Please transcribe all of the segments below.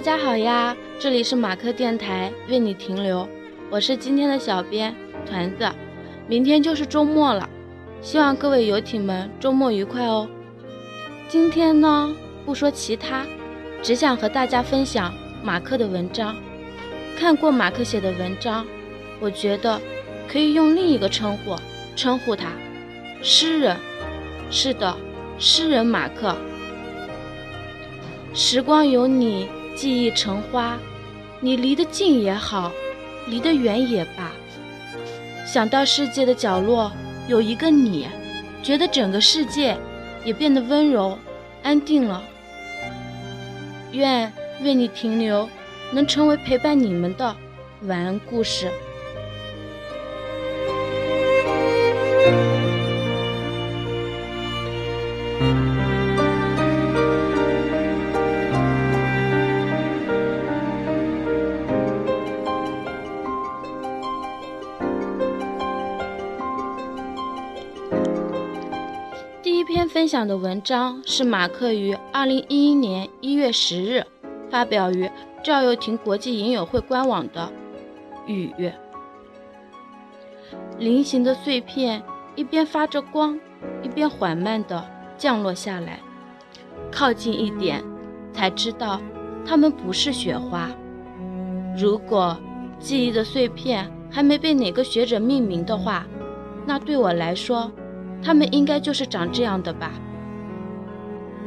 大家好呀，这里是马克电台，为你停留，我是今天的小编团子。明天就是周末了，希望各位游艇们周末愉快哦。今天呢，不说其他，只想和大家分享马克的文章。看过马克写的文章，我觉得可以用另一个称呼称呼他——诗人。是的，诗人马克。时光有你，记忆成花。你离得近也好，离得远也罢。想到世界的角落有一个你，觉得整个世界也变得温柔、安定了。愿为你停留，能成为陪伴你们的晚安故事。分享的文章是马克于二零一一年一月十日发表于赵又廷国际影友会官网的《雨》。菱形的碎片一边发着光，一边缓慢地降落下来。靠近一点，才知道它们不是雪花。如果记忆的碎片还没被哪个学者命名的话，那对我来说。它们应该就是长这样的吧。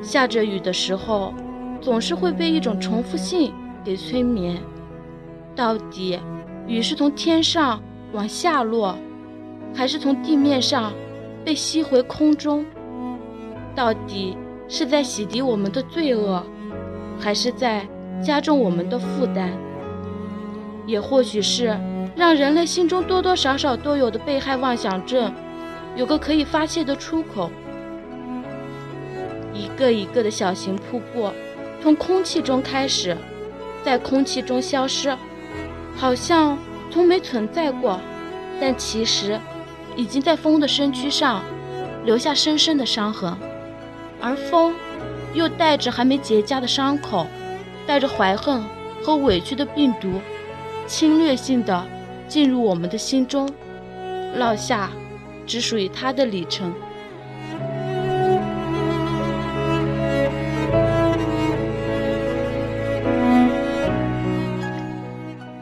下着雨的时候，总是会被一种重复性给催眠。到底雨是从天上往下落，还是从地面上被吸回空中？到底是在洗涤我们的罪恶，还是在加重我们的负担？也或许是让人类心中多多少少都有的被害妄想症。有个可以发泄的出口，一个一个的小型瀑布从空气中开始，在空气中消失，好像从没存在过，但其实已经在风的身躯上留下深深的伤痕，而风又带着还没结痂的伤口，带着怀恨和委屈的病毒，侵略性的进入我们的心中，落下。只属于他的旅程。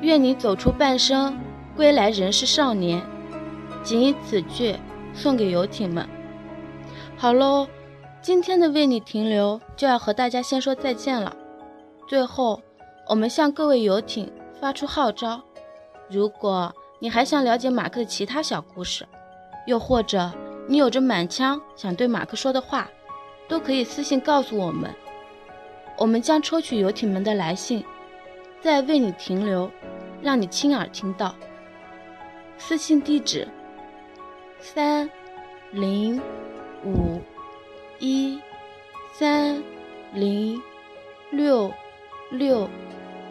愿你走出半生，归来仍是少年。仅以此句送给游艇们。好喽，今天的为你停留就要和大家先说再见了。最后，我们向各位游艇发出号召：如果你还想了解马克的其他小故事，又或者你有着满腔想对马克说的话，都可以私信告诉我们，我们将抽取游艇们的来信，再为你停留，让你亲耳听到。私信地址：三零五一三零六六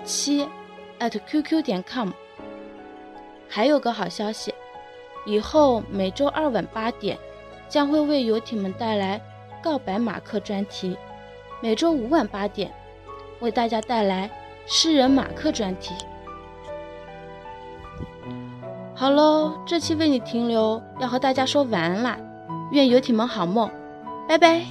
七 @QQ 点 com。还有个好消息。以后每周二晚八点，将会为游艇们带来告白马克专题；每周五晚八点，为大家带来诗人马克专题。好喽，这期为你停留，要和大家说晚安啦！愿游艇们好梦，拜拜。